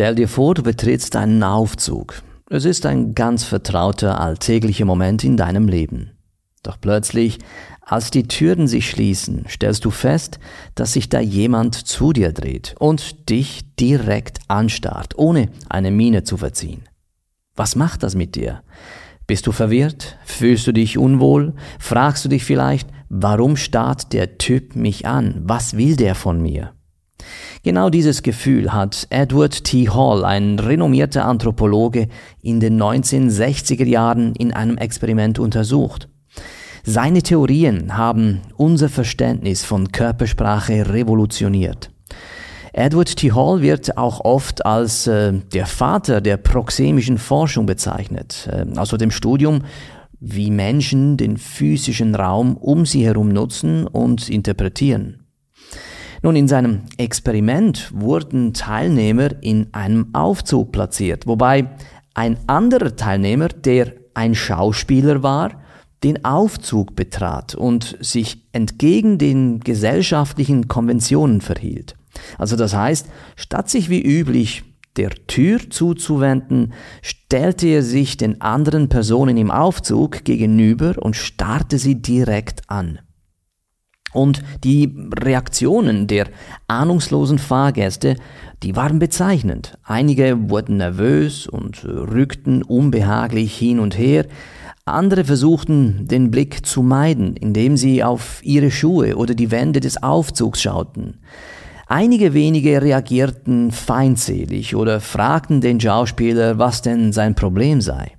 Stell dir vor, du betrittst einen Aufzug. Es ist ein ganz vertrauter alltäglicher Moment in deinem Leben. Doch plötzlich, als die Türen sich schließen, stellst du fest, dass sich da jemand zu dir dreht und dich direkt anstarrt, ohne eine Miene zu verziehen. Was macht das mit dir? Bist du verwirrt? Fühlst du dich unwohl? Fragst du dich vielleicht, warum starrt der Typ mich an? Was will der von mir? Genau dieses Gefühl hat Edward T. Hall, ein renommierter Anthropologe, in den 1960er Jahren in einem Experiment untersucht. Seine Theorien haben unser Verständnis von Körpersprache revolutioniert. Edward T. Hall wird auch oft als äh, der Vater der proxemischen Forschung bezeichnet, äh, also dem Studium, wie Menschen den physischen Raum um sie herum nutzen und interpretieren. Nun, in seinem Experiment wurden Teilnehmer in einem Aufzug platziert, wobei ein anderer Teilnehmer, der ein Schauspieler war, den Aufzug betrat und sich entgegen den gesellschaftlichen Konventionen verhielt. Also das heißt, statt sich wie üblich der Tür zuzuwenden, stellte er sich den anderen Personen im Aufzug gegenüber und starrte sie direkt an. Und die Reaktionen der ahnungslosen Fahrgäste, die waren bezeichnend. Einige wurden nervös und rückten unbehaglich hin und her, andere versuchten, den Blick zu meiden, indem sie auf ihre Schuhe oder die Wände des Aufzugs schauten. Einige wenige reagierten feindselig oder fragten den Schauspieler, was denn sein Problem sei.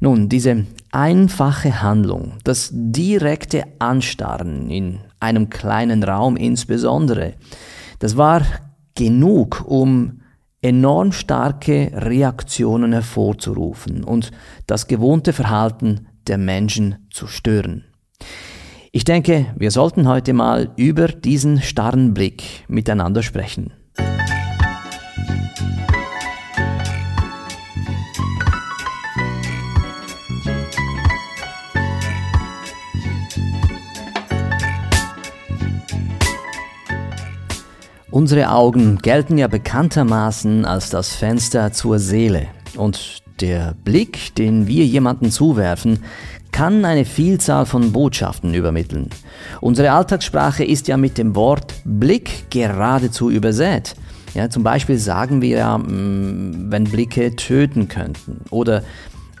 Nun, diese einfache Handlung, das direkte Anstarren in einem kleinen Raum insbesondere, das war genug, um enorm starke Reaktionen hervorzurufen und das gewohnte Verhalten der Menschen zu stören. Ich denke, wir sollten heute mal über diesen starren Blick miteinander sprechen. Unsere Augen gelten ja bekanntermaßen als das Fenster zur Seele. Und der Blick, den wir jemanden zuwerfen, kann eine Vielzahl von Botschaften übermitteln. Unsere Alltagssprache ist ja mit dem Wort Blick geradezu übersät. Ja, zum Beispiel sagen wir ja, mm, wenn Blicke töten könnten oder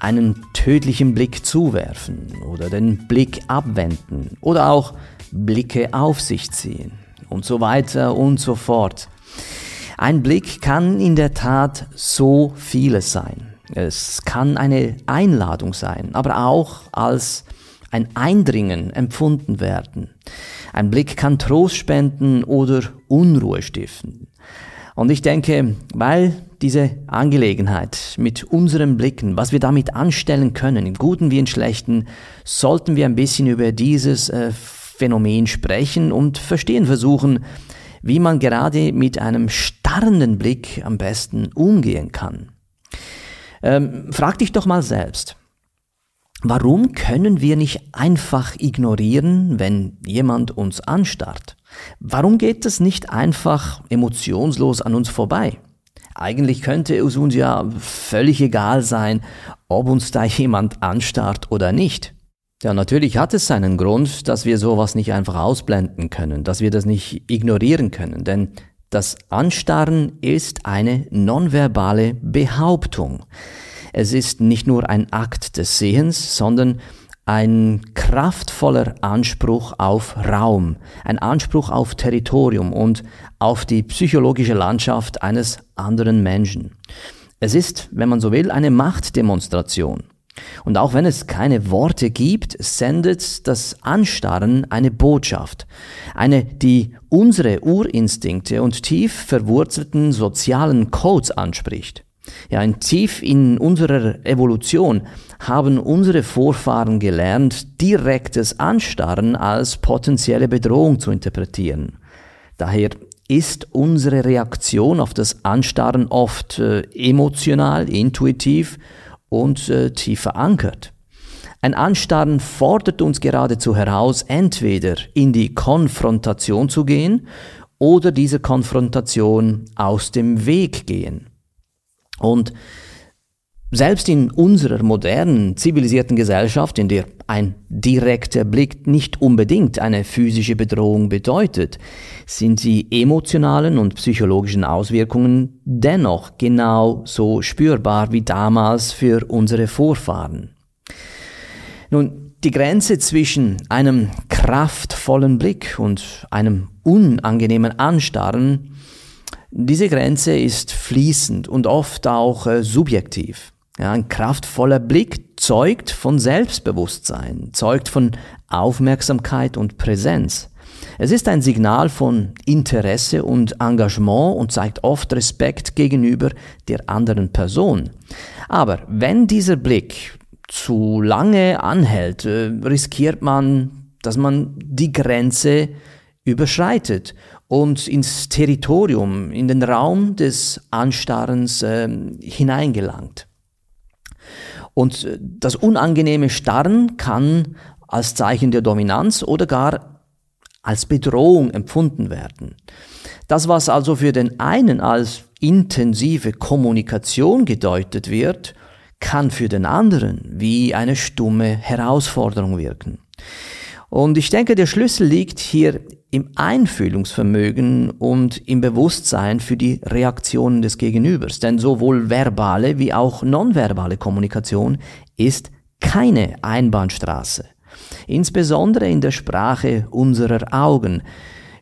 einen tödlichen Blick zuwerfen oder den Blick abwenden oder auch Blicke auf sich ziehen und so weiter und so fort. Ein Blick kann in der Tat so vieles sein. Es kann eine Einladung sein, aber auch als ein Eindringen empfunden werden. Ein Blick kann Trost spenden oder Unruhe stiften. Und ich denke, weil diese Angelegenheit mit unseren Blicken, was wir damit anstellen können, im Guten wie im Schlechten, sollten wir ein bisschen über dieses äh, Phänomen sprechen und verstehen versuchen, wie man gerade mit einem starrenden Blick am besten umgehen kann. Ähm, frag dich doch mal selbst. Warum können wir nicht einfach ignorieren, wenn jemand uns anstarrt? Warum geht es nicht einfach emotionslos an uns vorbei? Eigentlich könnte es uns ja völlig egal sein, ob uns da jemand anstarrt oder nicht. Ja, natürlich hat es seinen Grund, dass wir sowas nicht einfach ausblenden können, dass wir das nicht ignorieren können, denn das Anstarren ist eine nonverbale Behauptung. Es ist nicht nur ein Akt des Sehens, sondern ein kraftvoller Anspruch auf Raum, ein Anspruch auf Territorium und auf die psychologische Landschaft eines anderen Menschen. Es ist, wenn man so will, eine Machtdemonstration. Und auch wenn es keine Worte gibt, sendet das Anstarren eine Botschaft. Eine, die unsere Urinstinkte und tief verwurzelten sozialen Codes anspricht. Ja, ein tief in unserer Evolution haben unsere Vorfahren gelernt, direktes Anstarren als potenzielle Bedrohung zu interpretieren. Daher ist unsere Reaktion auf das Anstarren oft äh, emotional, intuitiv und äh, tief verankert. Ein Anstarren fordert uns geradezu heraus, entweder in die Konfrontation zu gehen oder dieser Konfrontation aus dem Weg gehen. Und selbst in unserer modernen, zivilisierten Gesellschaft, in der ein direkter Blick nicht unbedingt eine physische Bedrohung bedeutet, sind die emotionalen und psychologischen Auswirkungen dennoch genau so spürbar wie damals für unsere Vorfahren. Nun, die Grenze zwischen einem kraftvollen Blick und einem unangenehmen Anstarren, diese Grenze ist fließend und oft auch äh, subjektiv. Ja, ein kraftvoller Blick zeugt von Selbstbewusstsein, zeugt von Aufmerksamkeit und Präsenz. Es ist ein Signal von Interesse und Engagement und zeigt oft Respekt gegenüber der anderen Person. Aber wenn dieser Blick zu lange anhält, äh, riskiert man, dass man die Grenze überschreitet und ins Territorium, in den Raum des Anstarrens äh, hineingelangt. Und das unangenehme Starren kann als Zeichen der Dominanz oder gar als Bedrohung empfunden werden. Das, was also für den einen als intensive Kommunikation gedeutet wird, kann für den anderen wie eine stumme Herausforderung wirken. Und ich denke, der Schlüssel liegt hier im Einfühlungsvermögen und im Bewusstsein für die Reaktionen des Gegenübers. Denn sowohl verbale wie auch nonverbale Kommunikation ist keine Einbahnstraße. Insbesondere in der Sprache unserer Augen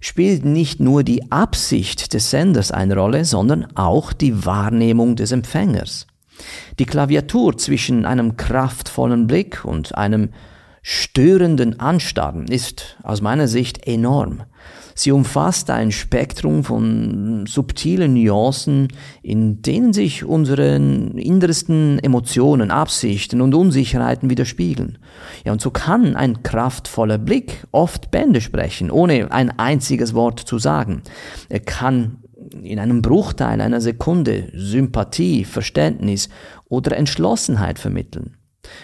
spielt nicht nur die Absicht des Senders eine Rolle, sondern auch die Wahrnehmung des Empfängers. Die Klaviatur zwischen einem kraftvollen Blick und einem störenden Anstarren ist aus meiner Sicht enorm. Sie umfasst ein Spektrum von subtilen Nuancen, in denen sich unsere innersten Emotionen, Absichten und Unsicherheiten widerspiegeln. Ja, und so kann ein kraftvoller Blick oft Bände sprechen, ohne ein einziges Wort zu sagen. Er kann in einem Bruchteil einer Sekunde Sympathie, Verständnis oder Entschlossenheit vermitteln.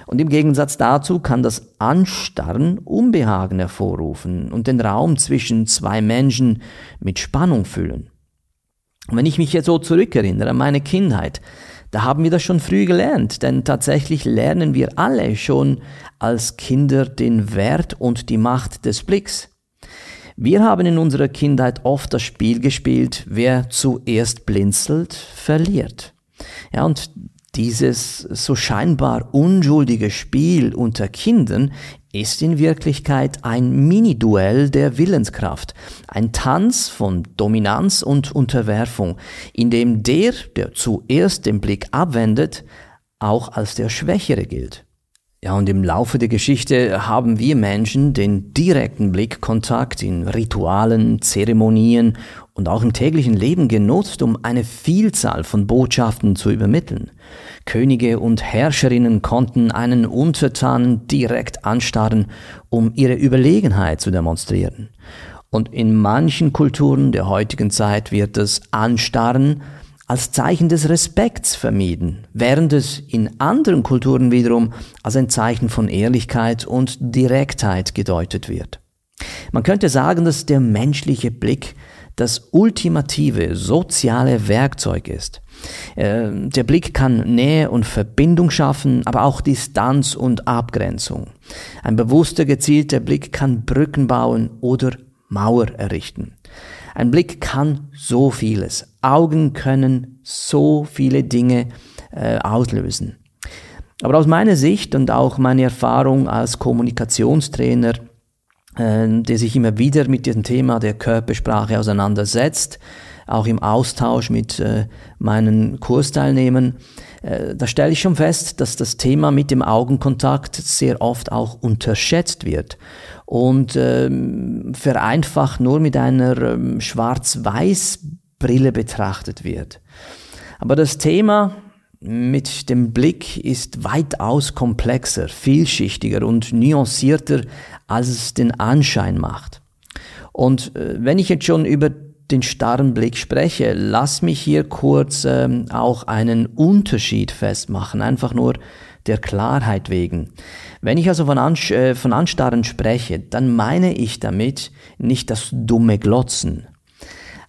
Und im Gegensatz dazu kann das Anstarren Unbehagen hervorrufen und den Raum zwischen zwei Menschen mit Spannung füllen. Und wenn ich mich jetzt so zurückerinnere an meine Kindheit, da haben wir das schon früh gelernt, denn tatsächlich lernen wir alle schon als Kinder den Wert und die Macht des Blicks. Wir haben in unserer Kindheit oft das Spiel gespielt, wer zuerst blinzelt, verliert. Ja, und dieses so scheinbar unschuldige Spiel unter Kindern ist in Wirklichkeit ein Mini-Duell der Willenskraft, ein Tanz von Dominanz und Unterwerfung, in dem der, der zuerst den Blick abwendet, auch als der Schwächere gilt. Ja, und im Laufe der Geschichte haben wir Menschen den direkten Blickkontakt in Ritualen, Zeremonien und auch im täglichen Leben genutzt, um eine Vielzahl von Botschaften zu übermitteln. Könige und Herrscherinnen konnten einen Untertanen direkt anstarren, um ihre Überlegenheit zu demonstrieren. Und in manchen Kulturen der heutigen Zeit wird das Anstarren als Zeichen des Respekts vermieden, während es in anderen Kulturen wiederum als ein Zeichen von Ehrlichkeit und Direktheit gedeutet wird. Man könnte sagen, dass der menschliche Blick das ultimative soziale Werkzeug ist. Äh, der Blick kann Nähe und Verbindung schaffen, aber auch Distanz und Abgrenzung. Ein bewusster, gezielter Blick kann Brücken bauen oder Mauer errichten. Ein Blick kann so vieles. Augen können so viele Dinge äh, auslösen. Aber aus meiner Sicht und auch meine Erfahrung als Kommunikationstrainer, äh, der sich immer wieder mit diesem Thema der Körpersprache auseinandersetzt, auch im Austausch mit äh, meinen Kursteilnehmern, äh, da stelle ich schon fest, dass das Thema mit dem Augenkontakt sehr oft auch unterschätzt wird und ähm, vereinfacht nur mit einer ähm, Schwarz-Weiß-Brille betrachtet wird. Aber das Thema mit dem Blick ist weitaus komplexer, vielschichtiger und nuancierter, als es den Anschein macht. Und äh, wenn ich jetzt schon über den starren Blick spreche, lass mich hier kurz ähm, auch einen Unterschied festmachen, einfach nur der Klarheit wegen. Wenn ich also von, Ans äh, von Anstarren spreche, dann meine ich damit nicht das dumme Glotzen.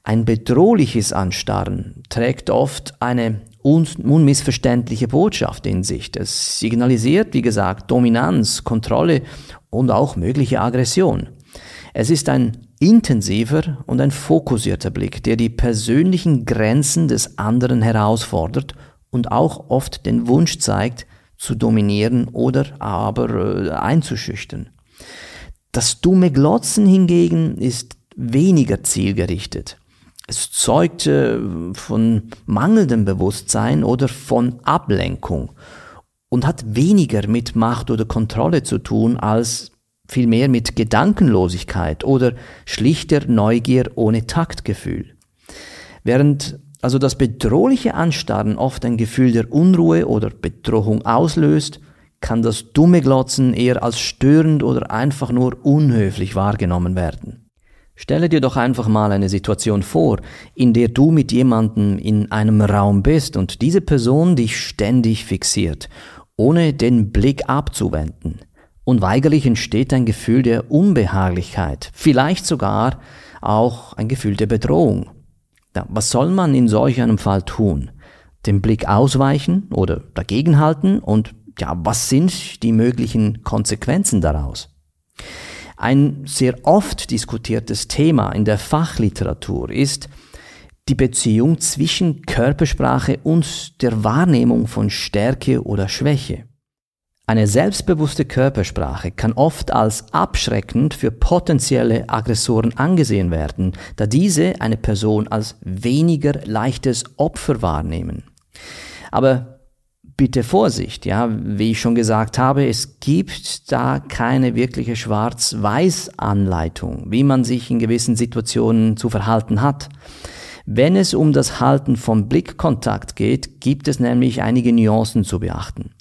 Ein bedrohliches Anstarren trägt oft eine un unmissverständliche Botschaft in sich. Es signalisiert, wie gesagt, Dominanz, Kontrolle und auch mögliche Aggression. Es ist ein intensiver und ein fokussierter Blick, der die persönlichen Grenzen des anderen herausfordert und auch oft den Wunsch zeigt, zu dominieren oder aber äh, einzuschüchtern. Das dumme Glotzen hingegen ist weniger zielgerichtet. Es zeugt äh, von mangelndem Bewusstsein oder von Ablenkung und hat weniger mit Macht oder Kontrolle zu tun als vielmehr mit Gedankenlosigkeit oder schlichter Neugier ohne Taktgefühl. Während also das bedrohliche Anstarren oft ein Gefühl der Unruhe oder Bedrohung auslöst, kann das dumme Glotzen eher als störend oder einfach nur unhöflich wahrgenommen werden. Stelle dir doch einfach mal eine Situation vor, in der du mit jemandem in einem Raum bist und diese Person dich ständig fixiert, ohne den Blick abzuwenden. Unweigerlich entsteht ein Gefühl der Unbehaglichkeit, vielleicht sogar auch ein Gefühl der Bedrohung. Was soll man in solch einem Fall tun? Den Blick ausweichen oder dagegenhalten und ja, was sind die möglichen Konsequenzen daraus? Ein sehr oft diskutiertes Thema in der Fachliteratur ist die Beziehung zwischen Körpersprache und der Wahrnehmung von Stärke oder Schwäche. Eine selbstbewusste Körpersprache kann oft als abschreckend für potenzielle Aggressoren angesehen werden, da diese eine Person als weniger leichtes Opfer wahrnehmen. Aber bitte Vorsicht, ja, wie ich schon gesagt habe, es gibt da keine wirkliche Schwarz-Weiß-Anleitung, wie man sich in gewissen Situationen zu verhalten hat. Wenn es um das Halten von Blickkontakt geht, gibt es nämlich einige Nuancen zu beachten.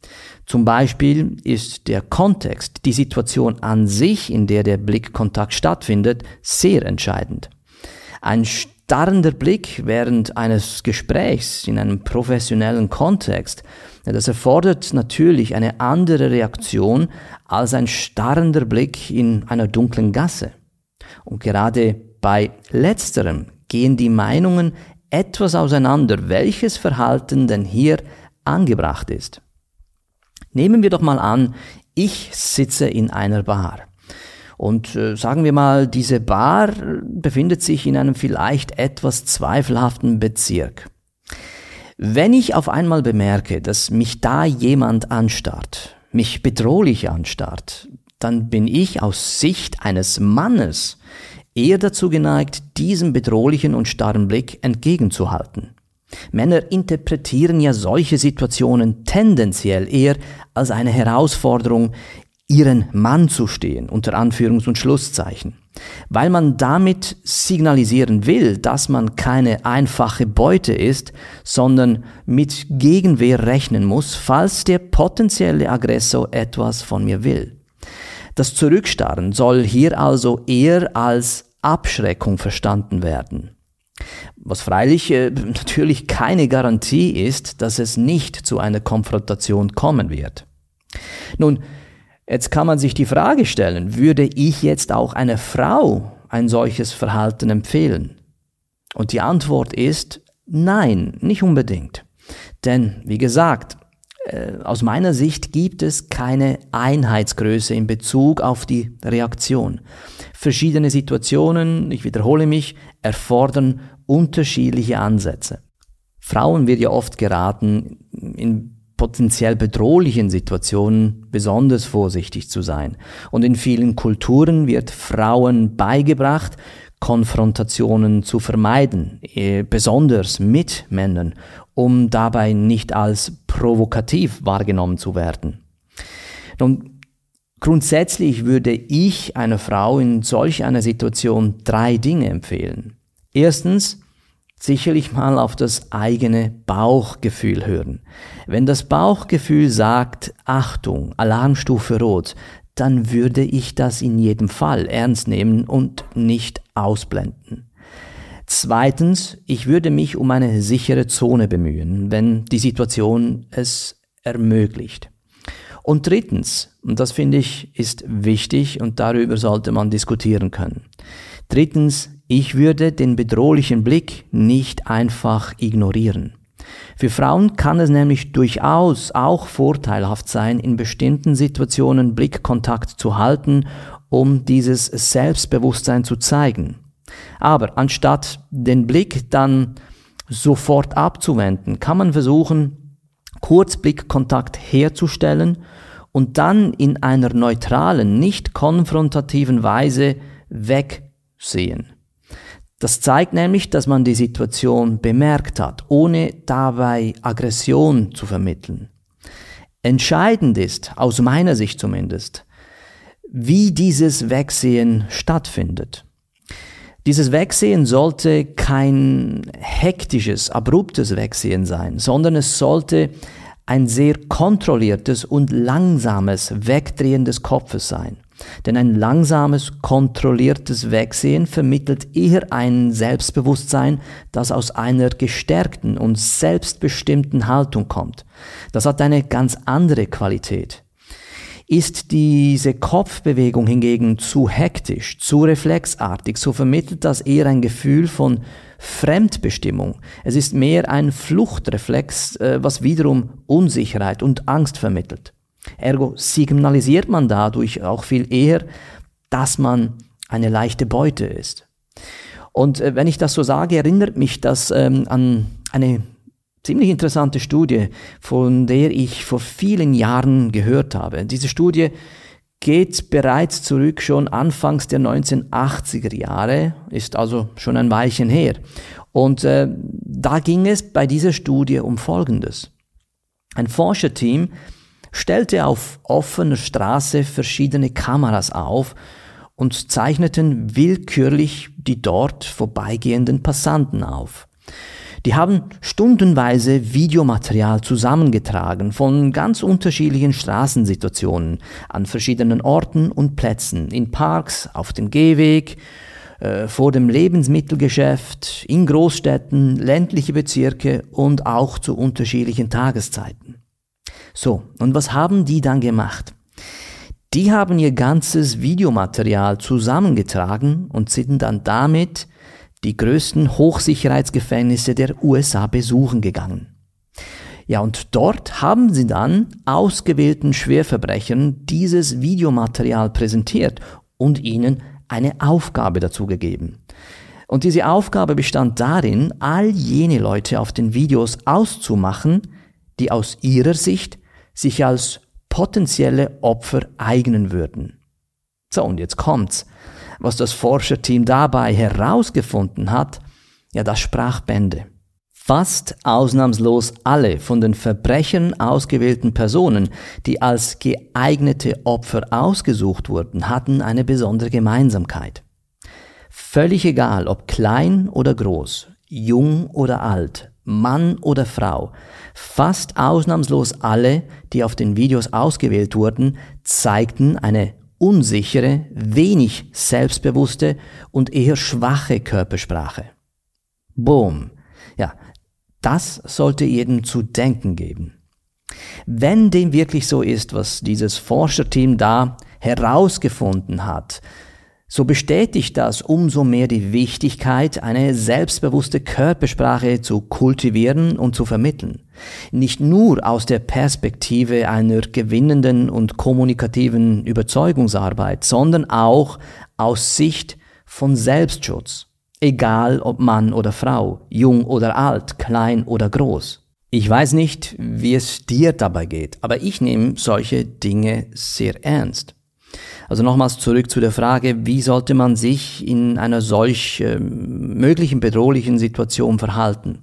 Zum Beispiel ist der Kontext, die Situation an sich, in der der Blickkontakt stattfindet, sehr entscheidend. Ein starrender Blick während eines Gesprächs in einem professionellen Kontext, das erfordert natürlich eine andere Reaktion als ein starrender Blick in einer dunklen Gasse. Und gerade bei letzterem gehen die Meinungen etwas auseinander, welches Verhalten denn hier angebracht ist. Nehmen wir doch mal an, ich sitze in einer Bar. Und äh, sagen wir mal, diese Bar befindet sich in einem vielleicht etwas zweifelhaften Bezirk. Wenn ich auf einmal bemerke, dass mich da jemand anstarrt, mich bedrohlich anstarrt, dann bin ich aus Sicht eines Mannes eher dazu geneigt, diesem bedrohlichen und starren Blick entgegenzuhalten. Männer interpretieren ja solche Situationen tendenziell eher als eine Herausforderung, ihren Mann zu stehen, unter Anführungs- und Schlusszeichen. Weil man damit signalisieren will, dass man keine einfache Beute ist, sondern mit Gegenwehr rechnen muss, falls der potenzielle Aggressor etwas von mir will. Das Zurückstarren soll hier also eher als Abschreckung verstanden werden. Was freilich äh, natürlich keine Garantie ist, dass es nicht zu einer Konfrontation kommen wird. Nun, jetzt kann man sich die Frage stellen, würde ich jetzt auch einer Frau ein solches Verhalten empfehlen? Und die Antwort ist nein, nicht unbedingt. Denn, wie gesagt, äh, aus meiner Sicht gibt es keine Einheitsgröße in Bezug auf die Reaktion. Verschiedene Situationen, ich wiederhole mich, erfordern unterschiedliche Ansätze. Frauen wird ja oft geraten, in potenziell bedrohlichen Situationen besonders vorsichtig zu sein. Und in vielen Kulturen wird Frauen beigebracht, Konfrontationen zu vermeiden, eh, besonders mit Männern, um dabei nicht als provokativ wahrgenommen zu werden. Nun, grundsätzlich würde ich einer Frau in solch einer Situation drei Dinge empfehlen. Erstens, sicherlich mal auf das eigene Bauchgefühl hören. Wenn das Bauchgefühl sagt, Achtung, Alarmstufe rot, dann würde ich das in jedem Fall ernst nehmen und nicht ausblenden. Zweitens, ich würde mich um eine sichere Zone bemühen, wenn die Situation es ermöglicht. Und drittens, und das finde ich ist wichtig und darüber sollte man diskutieren können. Drittens, Ich würde den bedrohlichen Blick nicht einfach ignorieren. Für Frauen kann es nämlich durchaus auch vorteilhaft sein, in bestimmten Situationen Blickkontakt zu halten, um dieses Selbstbewusstsein zu zeigen. Aber anstatt den Blick dann sofort abzuwenden, kann man versuchen, kurz Blickkontakt herzustellen und dann in einer neutralen, nicht konfrontativen Weise wegsehen. Das zeigt nämlich, dass man die Situation bemerkt hat, ohne dabei Aggression zu vermitteln. Entscheidend ist, aus meiner Sicht zumindest, wie dieses Wegsehen stattfindet. Dieses Wegsehen sollte kein hektisches, abruptes Wegsehen sein, sondern es sollte ein sehr kontrolliertes und langsames Wegdrehen des Kopfes sein. Denn ein langsames, kontrolliertes Wegsehen vermittelt eher ein Selbstbewusstsein, das aus einer gestärkten und selbstbestimmten Haltung kommt. Das hat eine ganz andere Qualität. Ist diese Kopfbewegung hingegen zu hektisch, zu reflexartig, so vermittelt das eher ein Gefühl von Fremdbestimmung. Es ist mehr ein Fluchtreflex, äh, was wiederum Unsicherheit und Angst vermittelt. Ergo signalisiert man dadurch auch viel eher, dass man eine leichte Beute ist. Und äh, wenn ich das so sage, erinnert mich das ähm, an eine ziemlich interessante Studie, von der ich vor vielen Jahren gehört habe. Diese Studie geht bereits zurück schon anfangs der 1980er Jahre, ist also schon ein Weilchen her. Und äh, da ging es bei dieser Studie um Folgendes. Ein Forscherteam stellte auf offener Straße verschiedene Kameras auf und zeichneten willkürlich die dort vorbeigehenden Passanten auf. Die haben stundenweise Videomaterial zusammengetragen von ganz unterschiedlichen Straßensituationen an verschiedenen Orten und Plätzen, in Parks, auf dem Gehweg, äh, vor dem Lebensmittelgeschäft, in Großstädten, ländliche Bezirke und auch zu unterschiedlichen Tageszeiten. So, und was haben die dann gemacht? Die haben ihr ganzes Videomaterial zusammengetragen und sind dann damit die größten Hochsicherheitsgefängnisse der USA besuchen gegangen. Ja, und dort haben sie dann ausgewählten Schwerverbrechern dieses Videomaterial präsentiert und ihnen eine Aufgabe dazu gegeben. Und diese Aufgabe bestand darin, all jene Leute auf den Videos auszumachen, die aus ihrer Sicht sich als potenzielle Opfer eignen würden. So, und jetzt kommt's. Was das Forscherteam dabei herausgefunden hat, ja, das sprach Bände. Fast ausnahmslos alle von den Verbrechern ausgewählten Personen, die als geeignete Opfer ausgesucht wurden, hatten eine besondere Gemeinsamkeit. Völlig egal, ob klein oder groß, jung oder alt, Mann oder Frau, fast ausnahmslos alle, die auf den Videos ausgewählt wurden, zeigten eine unsichere, wenig selbstbewusste und eher schwache Körpersprache. Boom. Ja, das sollte jedem zu denken geben. Wenn dem wirklich so ist, was dieses Forscherteam da herausgefunden hat, so bestätigt das umso mehr die Wichtigkeit, eine selbstbewusste Körpersprache zu kultivieren und zu vermitteln. Nicht nur aus der Perspektive einer gewinnenden und kommunikativen Überzeugungsarbeit, sondern auch aus Sicht von Selbstschutz. Egal ob Mann oder Frau, jung oder alt, klein oder groß. Ich weiß nicht, wie es dir dabei geht, aber ich nehme solche Dinge sehr ernst. Also nochmals zurück zu der Frage, wie sollte man sich in einer solch äh, möglichen bedrohlichen Situation verhalten?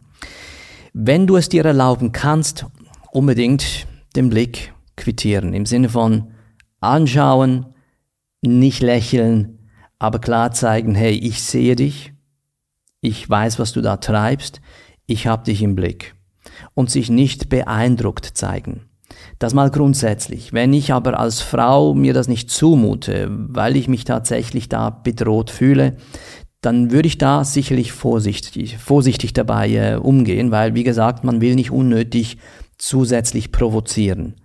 Wenn du es dir erlauben kannst, unbedingt den Blick quittieren, im Sinne von anschauen, nicht lächeln, aber klar zeigen, hey, ich sehe dich, ich weiß, was du da treibst, ich habe dich im Blick und sich nicht beeindruckt zeigen. Das mal grundsätzlich. Wenn ich aber als Frau mir das nicht zumute, weil ich mich tatsächlich da bedroht fühle, dann würde ich da sicherlich vorsichtig, vorsichtig dabei äh, umgehen, weil, wie gesagt, man will nicht unnötig zusätzlich provozieren.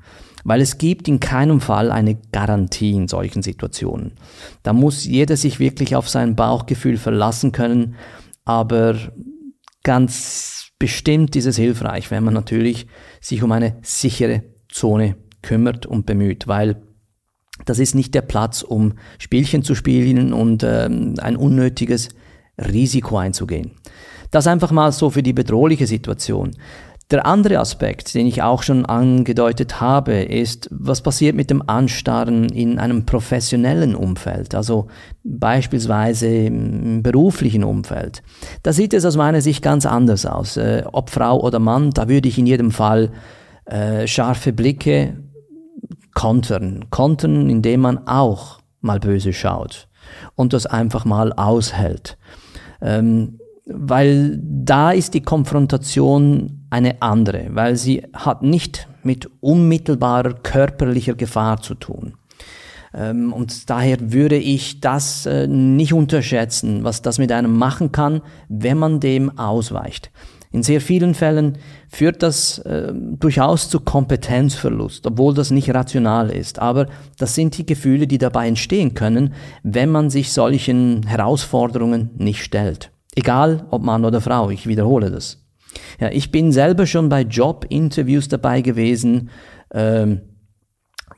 Weil es gibt in keinem Fall eine Garantie in solchen Situationen. Da muss jeder sich wirklich auf sein Bauchgefühl verlassen können, aber ganz bestimmt ist es hilfreich, wenn man natürlich sich um eine sichere Zone kümmert und bemüht, weil das ist nicht der Platz, um Spielchen zu spielen und ähm, ein unnötiges Risiko einzugehen. Das einfach mal so für die bedrohliche Situation. Der andere Aspekt, den ich auch schon angedeutet habe, ist, was passiert mit dem Anstarren in einem professionellen Umfeld, also beispielsweise im beruflichen Umfeld. Da sieht es aus meiner Sicht ganz anders aus. Äh, ob Frau oder Mann, da würde ich in jedem Fall äh, scharfe Blicke kontern. Kontern, indem man auch mal böse schaut und das einfach mal aushält. Ähm, weil da ist die Konfrontation eine andere, weil sie hat nicht mit unmittelbarer körperlicher Gefahr zu tun. Ähm, und daher würde ich das äh, nicht unterschätzen, was das mit einem machen kann, wenn man dem ausweicht. In sehr vielen Fällen führt das äh, durchaus zu Kompetenzverlust, obwohl das nicht rational ist. Aber das sind die Gefühle, die dabei entstehen können, wenn man sich solchen Herausforderungen nicht stellt. Egal ob Mann oder Frau, ich wiederhole das. Ja, ich bin selber schon bei Jobinterviews dabei gewesen, ähm,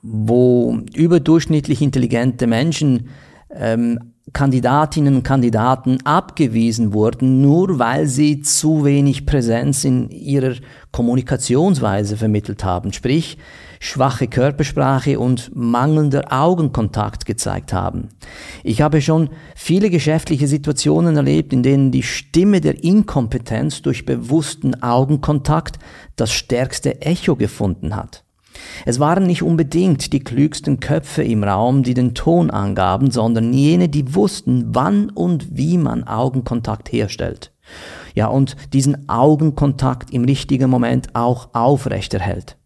wo überdurchschnittlich intelligente Menschen ähm, Kandidatinnen und Kandidaten abgewiesen wurden, nur weil sie zu wenig Präsenz in ihrer Kommunikationsweise vermittelt haben, sprich schwache Körpersprache und mangelnder Augenkontakt gezeigt haben. Ich habe schon viele geschäftliche Situationen erlebt, in denen die Stimme der Inkompetenz durch bewussten Augenkontakt das stärkste Echo gefunden hat. Es waren nicht unbedingt die klügsten Köpfe im Raum, die den Ton angaben, sondern jene, die wussten, wann und wie man Augenkontakt herstellt. Ja, und diesen Augenkontakt im richtigen Moment auch aufrechterhält.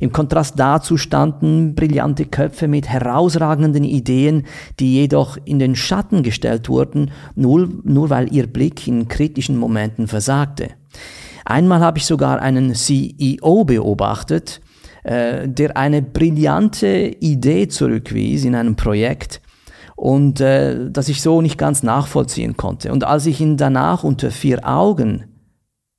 Im Kontrast dazu standen brillante Köpfe mit herausragenden Ideen, die jedoch in den Schatten gestellt wurden, nur, nur weil ihr Blick in kritischen Momenten versagte. Einmal habe ich sogar einen CEO beobachtet, äh, der eine brillante Idee zurückwies in einem Projekt und äh, das ich so nicht ganz nachvollziehen konnte. Und als ich ihn danach unter vier Augen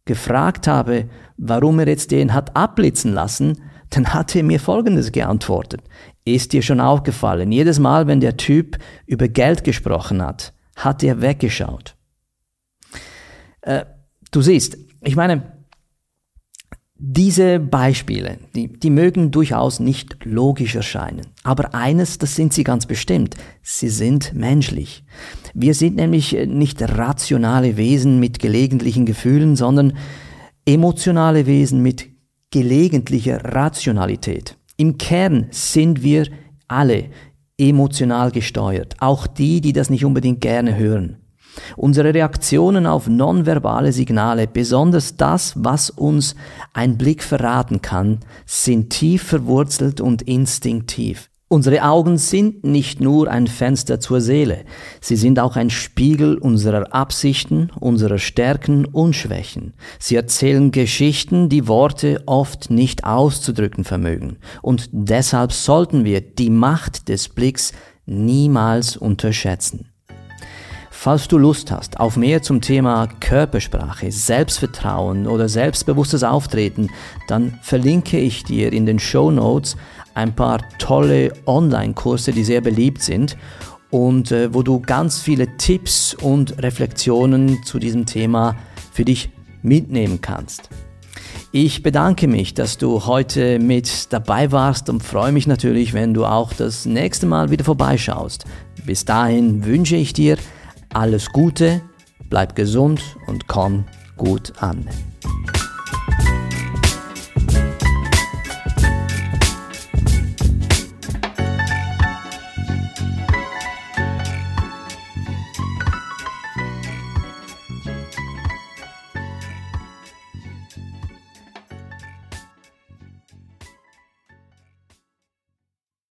gefragt habe, warum er jetzt den hat abblitzen lassen, dann hat er mir Folgendes geantwortet. Ist dir schon aufgefallen, jedes Mal, wenn der Typ über Geld gesprochen hat, hat er weggeschaut. Äh, du siehst, ich meine, diese Beispiele, die, die mögen durchaus nicht logisch erscheinen. Aber eines, das sind sie ganz bestimmt. Sie sind menschlich. Wir sind nämlich nicht rationale Wesen mit gelegentlichen Gefühlen, sondern emotionale Wesen mit gelegentlicher Rationalität. Im Kern sind wir alle emotional gesteuert, auch die, die das nicht unbedingt gerne hören. Unsere Reaktionen auf nonverbale Signale, besonders das, was uns ein Blick verraten kann, sind tief verwurzelt und instinktiv. Unsere Augen sind nicht nur ein Fenster zur Seele, sie sind auch ein Spiegel unserer Absichten, unserer Stärken und Schwächen. Sie erzählen Geschichten, die Worte oft nicht auszudrücken vermögen. Und deshalb sollten wir die Macht des Blicks niemals unterschätzen. Falls du Lust hast auf mehr zum Thema Körpersprache, Selbstvertrauen oder selbstbewusstes Auftreten, dann verlinke ich dir in den Show Notes ein paar tolle Online-Kurse, die sehr beliebt sind und äh, wo du ganz viele Tipps und Reflexionen zu diesem Thema für dich mitnehmen kannst. Ich bedanke mich, dass du heute mit dabei warst und freue mich natürlich, wenn du auch das nächste Mal wieder vorbeischaust. Bis dahin wünsche ich dir alles Gute, bleib gesund und komm gut an.